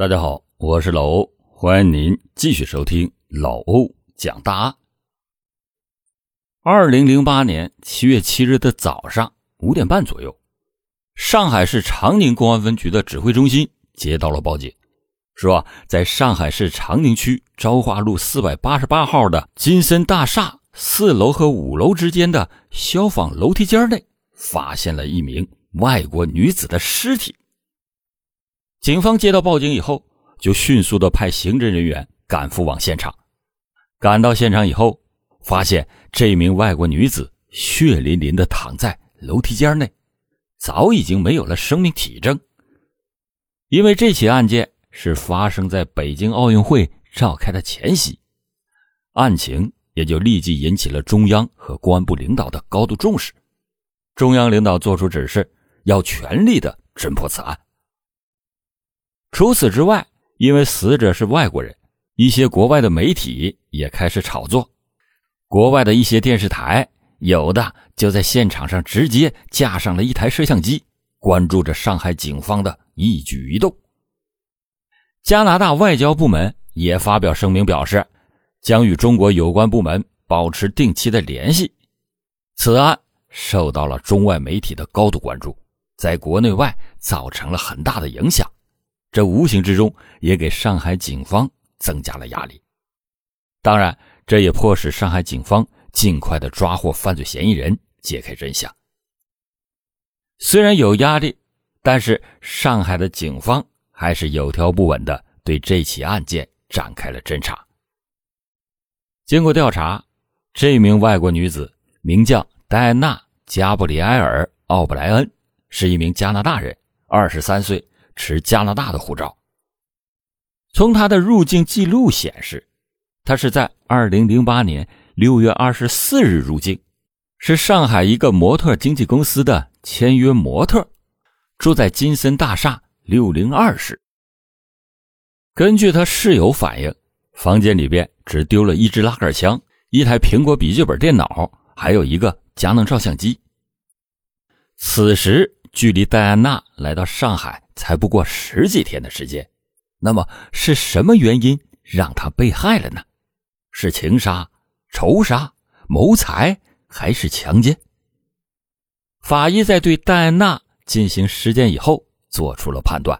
大家好，我是老欧，欢迎您继续收听老欧讲大案。二零零八年七月七日的早上五点半左右，上海市长宁公安分局的指挥中心接到了报警，说在上海市长宁区昭化路四百八十八号的金森大厦四楼和五楼之间的消防楼梯间内，发现了一名外国女子的尸体。警方接到报警以后，就迅速的派刑侦人员赶赴往现场。赶到现场以后，发现这名外国女子血淋淋的躺在楼梯间内，早已经没有了生命体征。因为这起案件是发生在北京奥运会召开的前夕，案情也就立即引起了中央和公安部领导的高度重视。中央领导作出指示，要全力的侦破此案。除此之外，因为死者是外国人，一些国外的媒体也开始炒作。国外的一些电视台，有的就在现场上直接架上了一台摄像机，关注着上海警方的一举一动。加拿大外交部门也发表声明表示，将与中国有关部门保持定期的联系。此案受到了中外媒体的高度关注，在国内外造成了很大的影响。这无形之中也给上海警方增加了压力，当然，这也迫使上海警方尽快的抓获犯罪嫌疑人，揭开真相。虽然有压力，但是上海的警方还是有条不紊的对这起案件展开了侦查。经过调查，这名外国女子名叫戴安娜·加布里埃尔·奥布莱恩，是一名加拿大人，二十三岁。持加拿大的护照。从他的入境记录显示，他是在二零零八年六月二十四日入境，是上海一个模特经纪公司的签约模特，住在金森大厦六零二室。根据他室友反映，房间里边只丢了一支拉杆枪、一台苹果笔记本电脑，还有一个佳能照相机。此时，距离戴安娜来到上海。才不过十几天的时间，那么是什么原因让她被害了呢？是情杀、仇杀、谋财还是强奸？法医在对戴安娜进行尸检以后，做出了判断，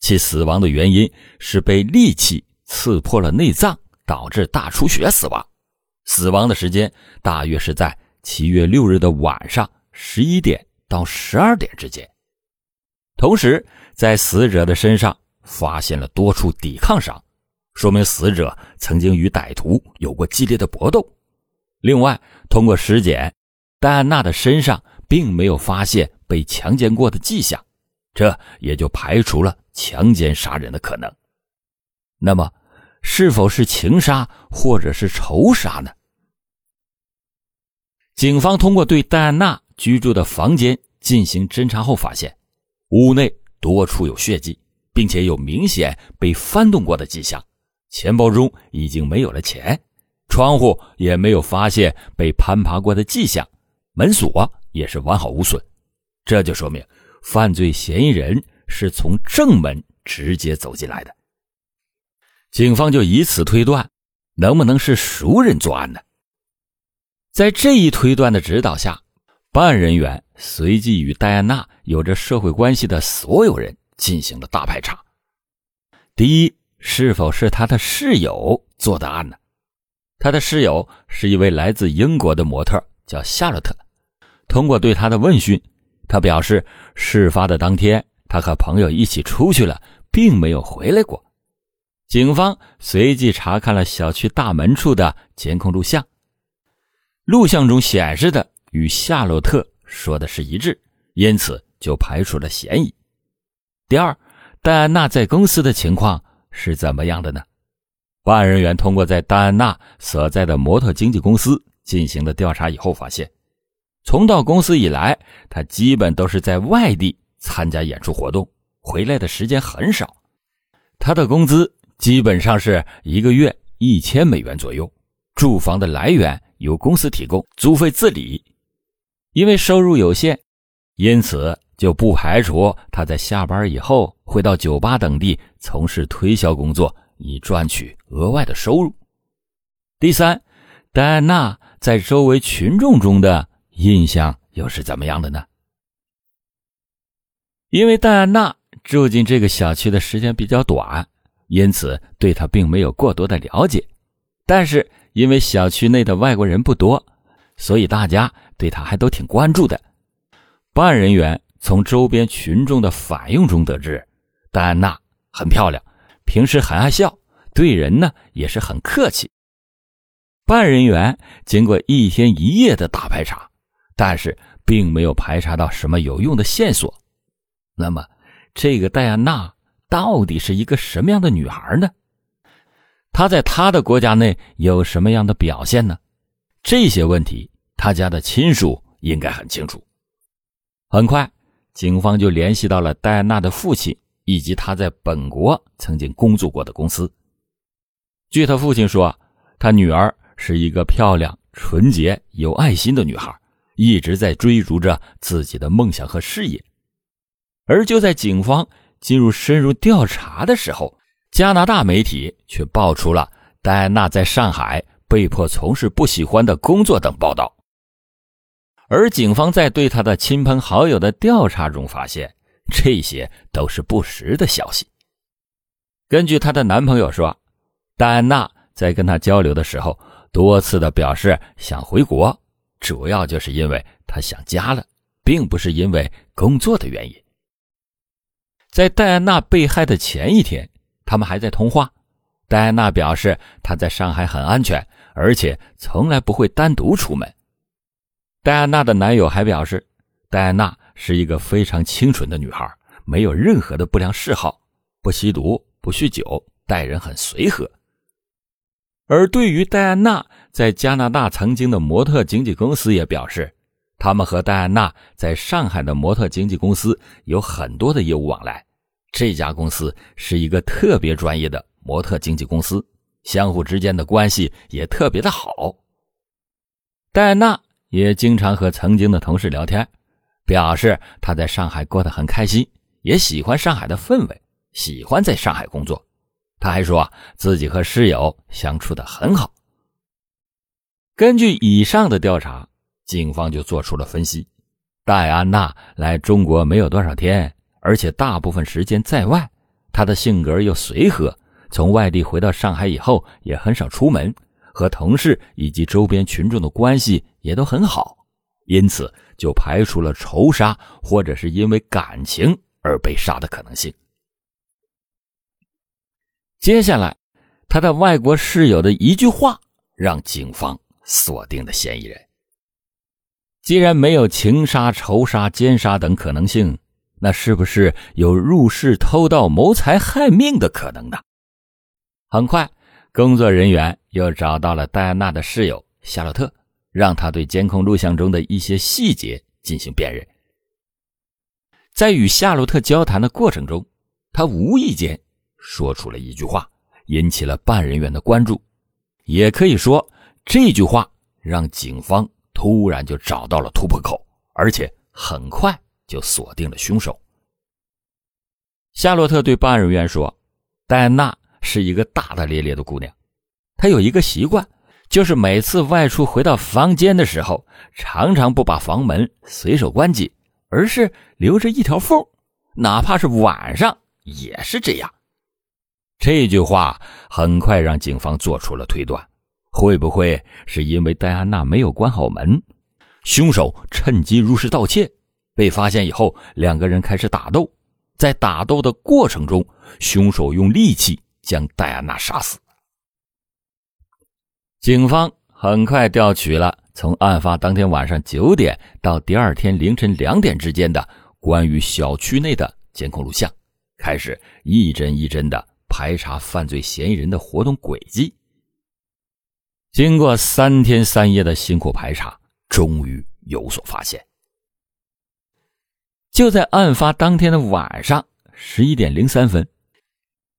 其死亡的原因是被利器刺破了内脏，导致大出血死亡。死亡的时间大约是在七月六日的晚上十一点到十二点之间，同时。在死者的身上发现了多处抵抗伤，说明死者曾经与歹徒有过激烈的搏斗。另外，通过尸检，戴安娜的身上并没有发现被强奸过的迹象，这也就排除了强奸杀人的可能。那么，是否是情杀或者是仇杀呢？警方通过对戴安娜居住的房间进行侦查后发现，屋内。多处有血迹，并且有明显被翻动过的迹象。钱包中已经没有了钱，窗户也没有发现被攀爬过的迹象，门锁也是完好无损。这就说明犯罪嫌疑人是从正门直接走进来的。警方就以此推断，能不能是熟人作案呢？在这一推断的指导下，办案人员。随即与戴安娜有着社会关系的所有人进行了大排查。第一，是否是他的室友做的案呢？他的室友是一位来自英国的模特，叫夏洛特。通过对他的问讯，他表示事发的当天他和朋友一起出去了，并没有回来过。警方随即查看了小区大门处的监控录像，录像中显示的与夏洛特。说的是一致，因此就排除了嫌疑。第二，戴安娜在公司的情况是怎么样的呢？办案人员通过在戴安娜所在的模特经纪公司进行了调查以后发现，从到公司以来，她基本都是在外地参加演出活动，回来的时间很少。她的工资基本上是一个月一千美元左右，住房的来源由公司提供，租费自理。因为收入有限，因此就不排除他在下班以后会到酒吧等地从事推销工作，以赚取额外的收入。第三，戴安娜在周围群众中的印象又是怎么样的呢？因为戴安娜住进这个小区的时间比较短，因此对她并没有过多的了解。但是因为小区内的外国人不多，所以大家对她还都挺关注的。办案人员。从周边群众的反应中得知，戴安娜很漂亮，平时很爱笑，对人呢也是很客气。办案人员经过一天一夜的大排查，但是并没有排查到什么有用的线索。那么，这个戴安娜到底是一个什么样的女孩呢？她在她的国家内有什么样的表现呢？这些问题，他家的亲属应该很清楚。很快。警方就联系到了戴安娜的父亲以及他在本国曾经工作过的公司。据他父亲说，他女儿是一个漂亮、纯洁、有爱心的女孩，一直在追逐着自己的梦想和事业。而就在警方进入深入调查的时候，加拿大媒体却爆出了戴安娜在上海被迫从事不喜欢的工作等报道。而警方在对他的亲朋好友的调查中发现，这些都是不实的消息。根据她的男朋友说，戴安娜在跟他交流的时候，多次的表示想回国，主要就是因为她想家了，并不是因为工作的原因。在戴安娜被害的前一天，他们还在通话。戴安娜表示她在上海很安全，而且从来不会单独出门。戴安娜的男友还表示，戴安娜是一个非常清纯的女孩，没有任何的不良嗜好，不吸毒，不酗酒，待人很随和。而对于戴安娜在加拿大曾经的模特经纪公司也表示，他们和戴安娜在上海的模特经纪公司有很多的业务往来，这家公司是一个特别专业的模特经纪公司，相互之间的关系也特别的好。戴安娜。也经常和曾经的同事聊天，表示他在上海过得很开心，也喜欢上海的氛围，喜欢在上海工作。他还说自己和室友相处的很好。根据以上的调查，警方就做出了分析：戴安娜来中国没有多少天，而且大部分时间在外，她的性格又随和，从外地回到上海以后也很少出门。和同事以及周边群众的关系也都很好，因此就排除了仇杀或者是因为感情而被杀的可能性。接下来，他的外国室友的一句话让警方锁定了嫌疑人。既然没有情杀、仇杀、奸杀等可能性，那是不是有入室偷盗、谋财害命的可能呢？很快。工作人员又找到了戴安娜的室友夏洛特，让他对监控录像中的一些细节进行辨认。在与夏洛特交谈的过程中，他无意间说出了一句话，引起了办案人员的关注。也可以说，这句话让警方突然就找到了突破口，而且很快就锁定了凶手。夏洛特对办案人员说：“戴安娜。”是一个大大咧咧的姑娘，她有一个习惯，就是每次外出回到房间的时候，常常不把房门随手关紧，而是留着一条缝，哪怕是晚上也是这样。这句话很快让警方做出了推断：会不会是因为戴安娜没有关好门，凶手趁机入室盗窃，被发现以后，两个人开始打斗，在打斗的过程中，凶手用利器。将戴安娜杀死。警方很快调取了从案发当天晚上九点到第二天凌晨两点之间的关于小区内的监控录像，开始一帧一帧的排查犯罪嫌疑人的活动轨迹。经过三天三夜的辛苦排查，终于有所发现。就在案发当天的晚上十一点零三分。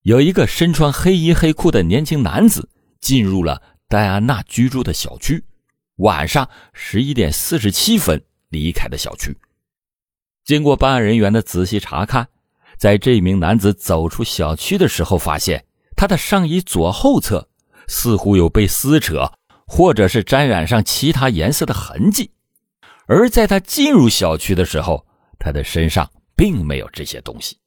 有一个身穿黑衣黑裤的年轻男子进入了戴安娜居住的小区，晚上十一点四十七分离开的小区。经过办案人员的仔细查看，在这名男子走出小区的时候，发现他的上衣左后侧似乎有被撕扯，或者是沾染上其他颜色的痕迹。而在他进入小区的时候，他的身上并没有这些东西。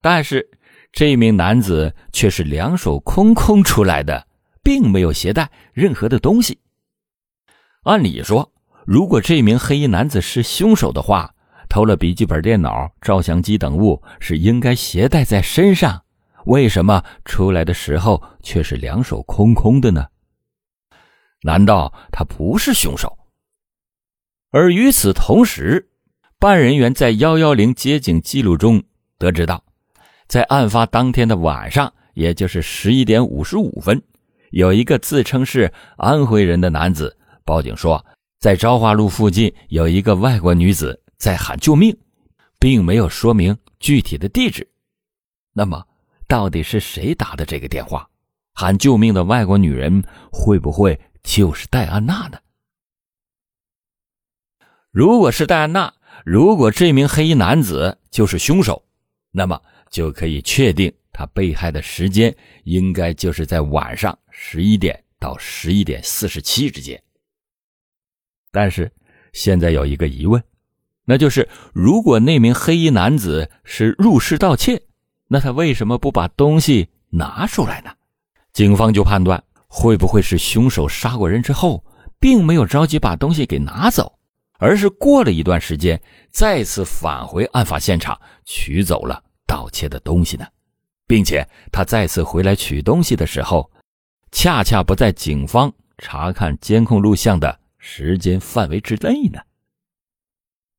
但是这名男子却是两手空空出来的，并没有携带任何的东西。按理说，如果这名黑衣男子是凶手的话，偷了笔记本电脑、照相机等物是应该携带在身上，为什么出来的时候却是两手空空的呢？难道他不是凶手？而与此同时，办案人员在幺幺零接警记录中得知到，在案发当天的晚上，也就是十一点五十五分，有一个自称是安徽人的男子报警说，在昭化路附近有一个外国女子。在喊救命，并没有说明具体的地址。那么，到底是谁打的这个电话？喊救命的外国女人会不会就是戴安娜呢？如果是戴安娜，如果这名黑衣男子就是凶手，那么就可以确定他被害的时间应该就是在晚上十一点到十一点四十七之间。但是，现在有一个疑问。那就是，如果那名黑衣男子是入室盗窃，那他为什么不把东西拿出来呢？警方就判断，会不会是凶手杀过人之后，并没有着急把东西给拿走，而是过了一段时间，再次返回案发现场取走了盗窃的东西呢？并且他再次回来取东西的时候，恰恰不在警方查看监控录像的时间范围之内呢？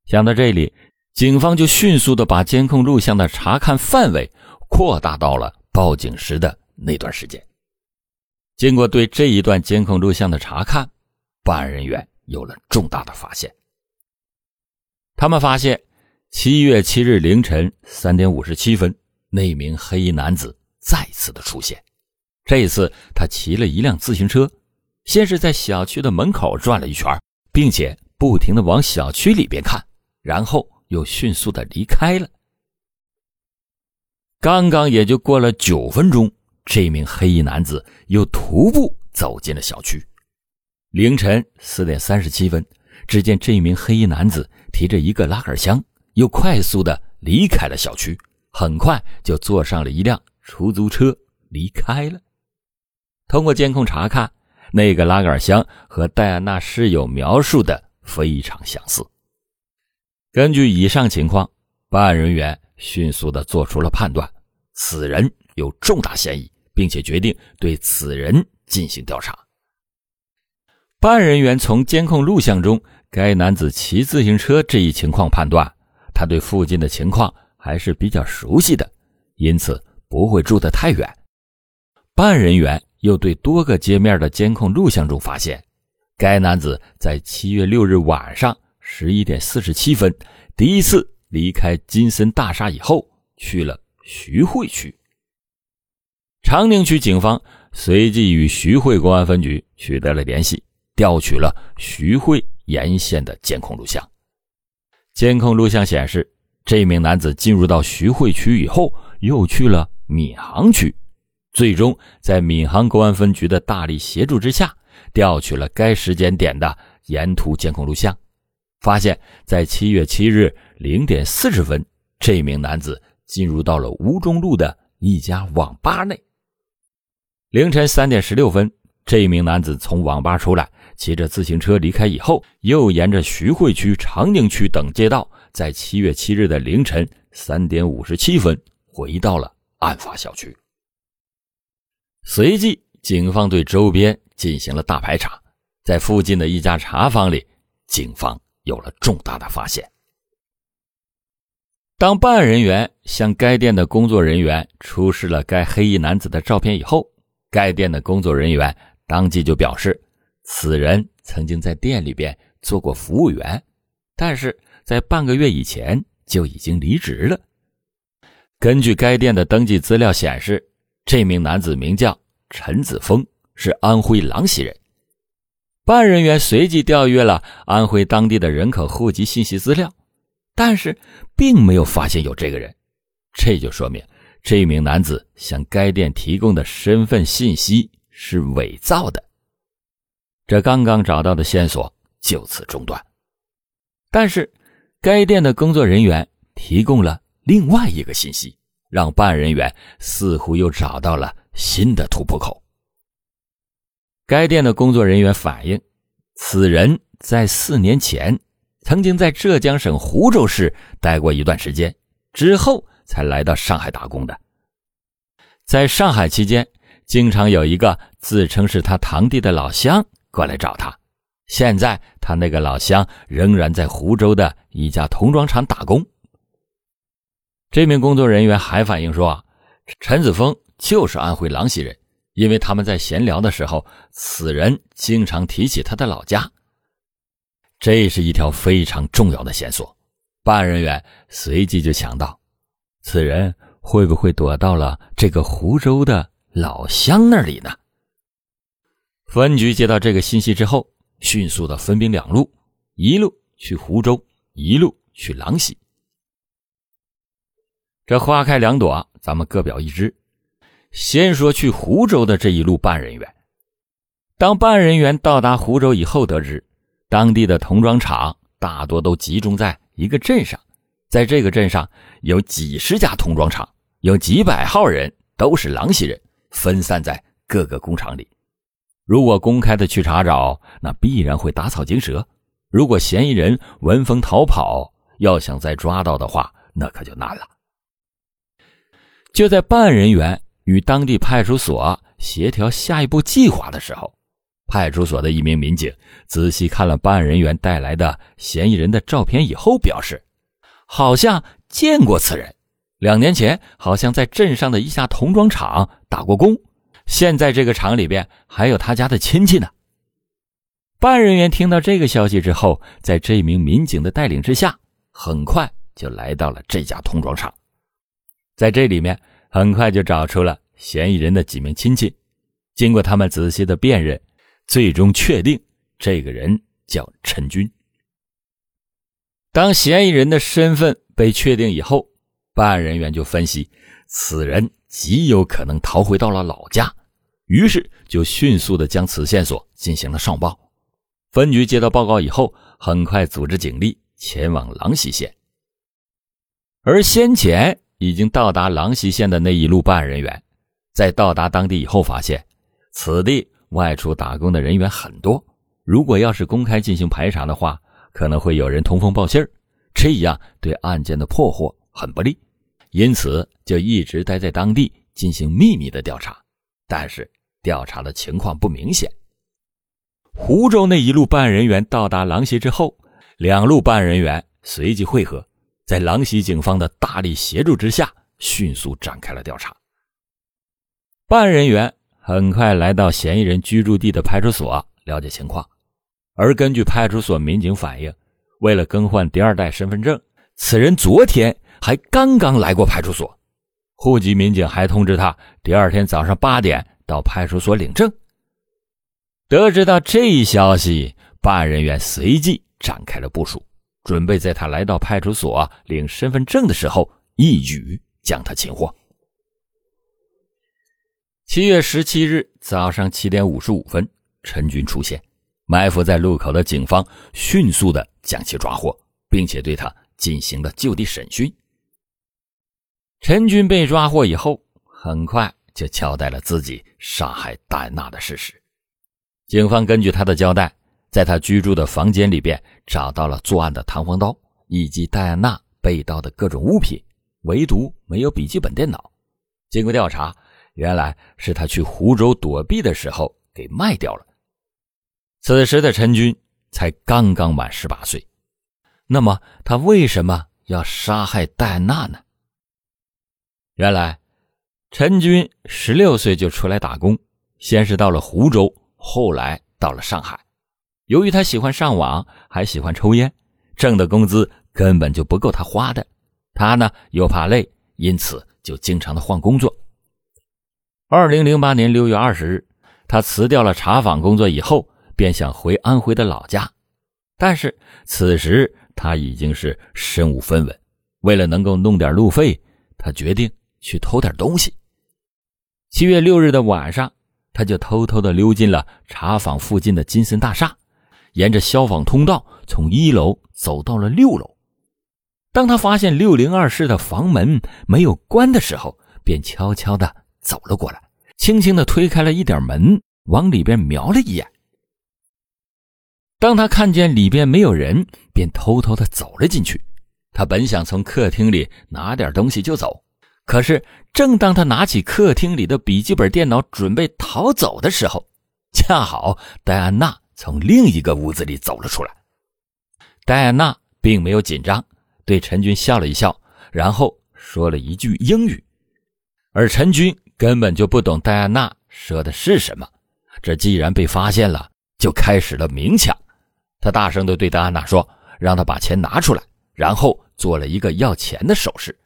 想到这里，警方就迅速的把监控录像的查看范围扩大到了报警时的那段时间。经过对这一段监控录像的查看，办案人员有了重大的发现。他们发现，七月七日凌晨三点五十七分，那名黑衣男子再次的出现。这一次他骑了一辆自行车，先是在小区的门口转了一圈，并且不停的往小区里边看。然后又迅速的离开了。刚刚也就过了九分钟，这名黑衣男子又徒步走进了小区。凌晨四点三十七分，只见这名黑衣男子提着一个拉杆箱，又快速的离开了小区，很快就坐上了一辆出租车离开了。通过监控查看，那个拉杆箱和戴安娜室友描述的非常相似。根据以上情况，办案人员迅速的做出了判断，此人有重大嫌疑，并且决定对此人进行调查。办案人员从监控录像中该男子骑自行车这一情况判断，他对附近的情况还是比较熟悉的，因此不会住得太远。办案人员又对多个街面的监控录像中发现，该男子在七月六日晚上。十一点四十七分，第一次离开金森大厦以后，去了徐汇区。长宁区警方随即与徐汇公安分局取得了联系，调取了徐汇沿线的监控录像。监控录像显示，这名男子进入到徐汇区以后，又去了闵行区，最终在闵行公安分局的大力协助之下，调取了该时间点的沿途监控录像。发现，在七月七日零点四十分，这名男子进入到了吴中路的一家网吧内。凌晨三点十六分，这名男子从网吧出来，骑着自行车离开以后，又沿着徐汇区、长宁区等街道，在七月七日的凌晨三点五十七分回到了案发小区。随即，警方对周边进行了大排查，在附近的一家茶坊里，警方。有了重大的发现。当办案人员向该店的工作人员出示了该黑衣男子的照片以后，该店的工作人员当即就表示，此人曾经在店里边做过服务员，但是在半个月以前就已经离职了。根据该店的登记资料显示，这名男子名叫陈子峰，是安徽郎溪人。办案人员随即调阅了安徽当地的人口户籍信息资料，但是并没有发现有这个人，这就说明这名男子向该店提供的身份信息是伪造的。这刚刚找到的线索就此中断。但是，该店的工作人员提供了另外一个信息，让办案人员似乎又找到了新的突破口。该店的工作人员反映，此人在四年前曾经在浙江省湖州市待过一段时间，之后才来到上海打工的。在上海期间，经常有一个自称是他堂弟的老乡过来找他。现在他那个老乡仍然在湖州的一家童装厂打工。这名工作人员还反映说，陈子峰就是安徽郎溪人，因为他们在闲聊的时候，此人经常提起他的老家。这是一条非常重要的线索，办案人员随即就想到，此人会不会躲到了这个湖州的老乡那里呢？分局接到这个信息之后。迅速的分兵两路，一路去湖州，一路去郎溪。这花开两朵，咱们各表一枝。先说去湖州的这一路办案人员。当办案人员到达湖州以后，得知当地的童装厂大多都集中在一个镇上，在这个镇上有几十家童装厂，有几百号人都是郎溪人，分散在各个工厂里。如果公开的去查找，那必然会打草惊蛇。如果嫌疑人闻风逃跑，要想再抓到的话，那可就难了。就在办案人员与当地派出所协调下一步计划的时候，派出所的一名民警仔细看了办案人员带来的嫌疑人的照片以后，表示好像见过此人，两年前好像在镇上的一家童装厂打过工。现在这个厂里边还有他家的亲戚呢。办案人员听到这个消息之后，在这名民警的带领之下，很快就来到了这家童装厂。在这里面，很快就找出了嫌疑人的几名亲戚。经过他们仔细的辨认，最终确定这个人叫陈军。当嫌疑人的身份被确定以后，办案人员就分析，此人极有可能逃回到了老家。于是就迅速的将此线索进行了上报，分局接到报告以后，很快组织警力前往郎溪县。而先前已经到达郎溪县的那一路办案人员，在到达当地以后，发现此地外出打工的人员很多，如果要是公开进行排查的话，可能会有人通风报信儿，这样对案件的破获很不利，因此就一直待在当地进行秘密的调查，但是。调查的情况不明显。湖州那一路办案人员到达郎溪之后，两路办案人员随即汇合，在郎溪警方的大力协助之下，迅速展开了调查。办案人员很快来到嫌疑人居住地的派出所了解情况，而根据派出所民警反映，为了更换第二代身份证，此人昨天还刚刚来过派出所。户籍民警还通知他，第二天早上八点。到派出所领证。得知到这一消息，办案人员随即展开了部署，准备在他来到派出所领身份证的时候，一举将他擒获。七月十七日早上七点五十五分，陈军出现，埋伏在路口的警方迅速的将其抓获，并且对他进行了就地审讯。陈军被抓获以后，很快。就交代了自己杀害戴安娜的事实。警方根据他的交代，在他居住的房间里边找到了作案的弹簧刀以及戴安娜被盗的各种物品，唯独没有笔记本电脑。经过调查，原来是他去湖州躲避的时候给卖掉了。此时的陈军才刚刚满十八岁，那么他为什么要杀害戴安娜呢？原来。陈军十六岁就出来打工，先是到了湖州，后来到了上海。由于他喜欢上网，还喜欢抽烟，挣的工资根本就不够他花的。他呢又怕累，因此就经常的换工作。二零零八年六月二十日，他辞掉了茶坊工作以后，便想回安徽的老家。但是此时他已经是身无分文。为了能够弄点路费，他决定去偷点东西。七月六日的晚上，他就偷偷的溜进了茶坊附近的金森大厦，沿着消防通道从一楼走到了六楼。当他发现六零二室的房门没有关的时候，便悄悄的走了过来，轻轻的推开了一点门，往里边瞄了一眼。当他看见里边没有人，便偷偷的走了进去。他本想从客厅里拿点东西就走，可是正当他拿起客厅里的笔记本电脑准备逃走的时候，恰好戴安娜从另一个屋子里走了出来。戴安娜并没有紧张，对陈军笑了一笑，然后说了一句英语，而陈军根本就不懂戴安娜说的是什么。这既然被发现了，就开始了明抢。他大声地对戴安娜说：“让她把钱拿出来。”然后做了一个要钱的手势。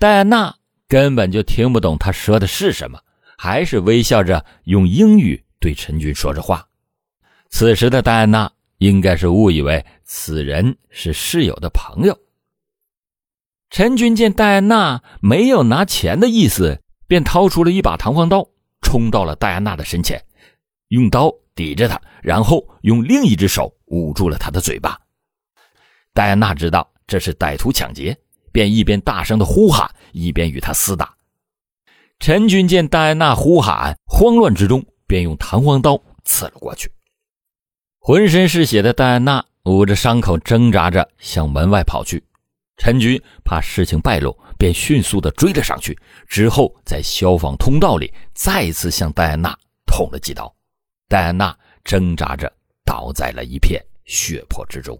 戴安娜根本就听不懂他说的是什么，还是微笑着用英语对陈军说着话。此时的戴安娜应该是误以为此人是室友的朋友。陈军见戴安娜没有拿钱的意思，便掏出了一把弹簧刀，冲到了戴安娜的身前，用刀。抵着她，然后用另一只手捂住了她的嘴巴。戴安娜知道这是歹徒抢劫，便一边大声的呼喊，一边与他厮打。陈军见戴安娜呼喊，慌乱之中便用弹簧刀刺了过去。浑身是血的戴安娜捂着伤口挣扎着向门外跑去。陈军怕事情败露，便迅速的追了上去，之后在消防通道里再次向戴安娜捅了几刀。戴安娜挣扎着倒在了一片血泊之中。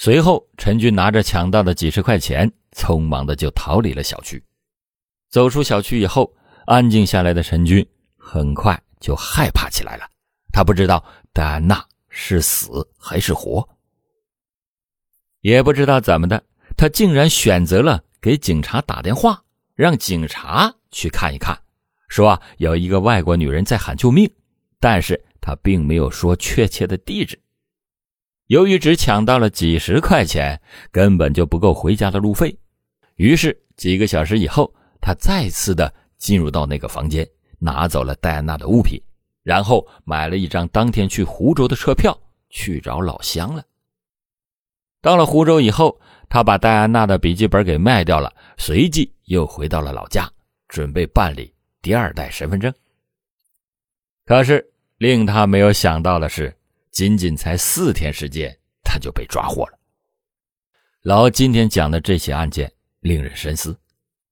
随后，陈军拿着抢到的几十块钱，匆忙的就逃离了小区。走出小区以后，安静下来的陈军很快就害怕起来了。他不知道戴安娜是死还是活，也不知道怎么的，他竟然选择了给警察打电话，让警察去看一看，说有一个外国女人在喊救命。但是他并没有说确切的地址。由于只抢到了几十块钱，根本就不够回家的路费。于是几个小时以后，他再次的进入到那个房间，拿走了戴安娜的物品，然后买了一张当天去湖州的车票，去找老乡了。到了湖州以后，他把戴安娜的笔记本给卖掉了，随即又回到了老家，准备办理第二代身份证。可是令他没有想到的是，仅仅才四天时间，他就被抓获了。老欧今天讲的这起案件令人深思：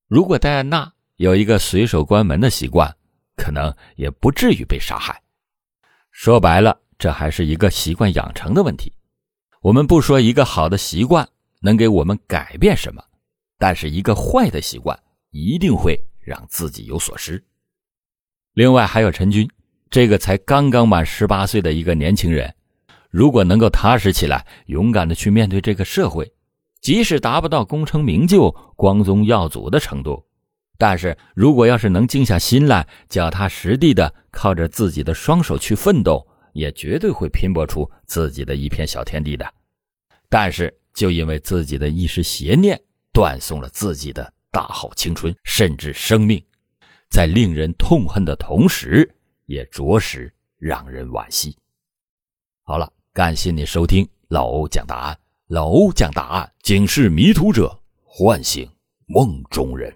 如果戴安娜有一个随手关门的习惯，可能也不至于被杀害。说白了，这还是一个习惯养成的问题。我们不说一个好的习惯能给我们改变什么，但是一个坏的习惯一定会让自己有所失。另外还有陈军。这个才刚刚满十八岁的一个年轻人，如果能够踏实起来，勇敢的去面对这个社会，即使达不到功成名就、光宗耀祖的程度，但是如果要是能静下心来，脚踏实地的靠着自己的双手去奋斗，也绝对会拼搏出自己的一片小天地的。但是就因为自己的一时邪念，断送了自己的大好青春，甚至生命，在令人痛恨的同时。也着实让人惋惜。好了，感谢你收听老欧讲答案。老欧讲答案，警示迷途者，唤醒梦中人。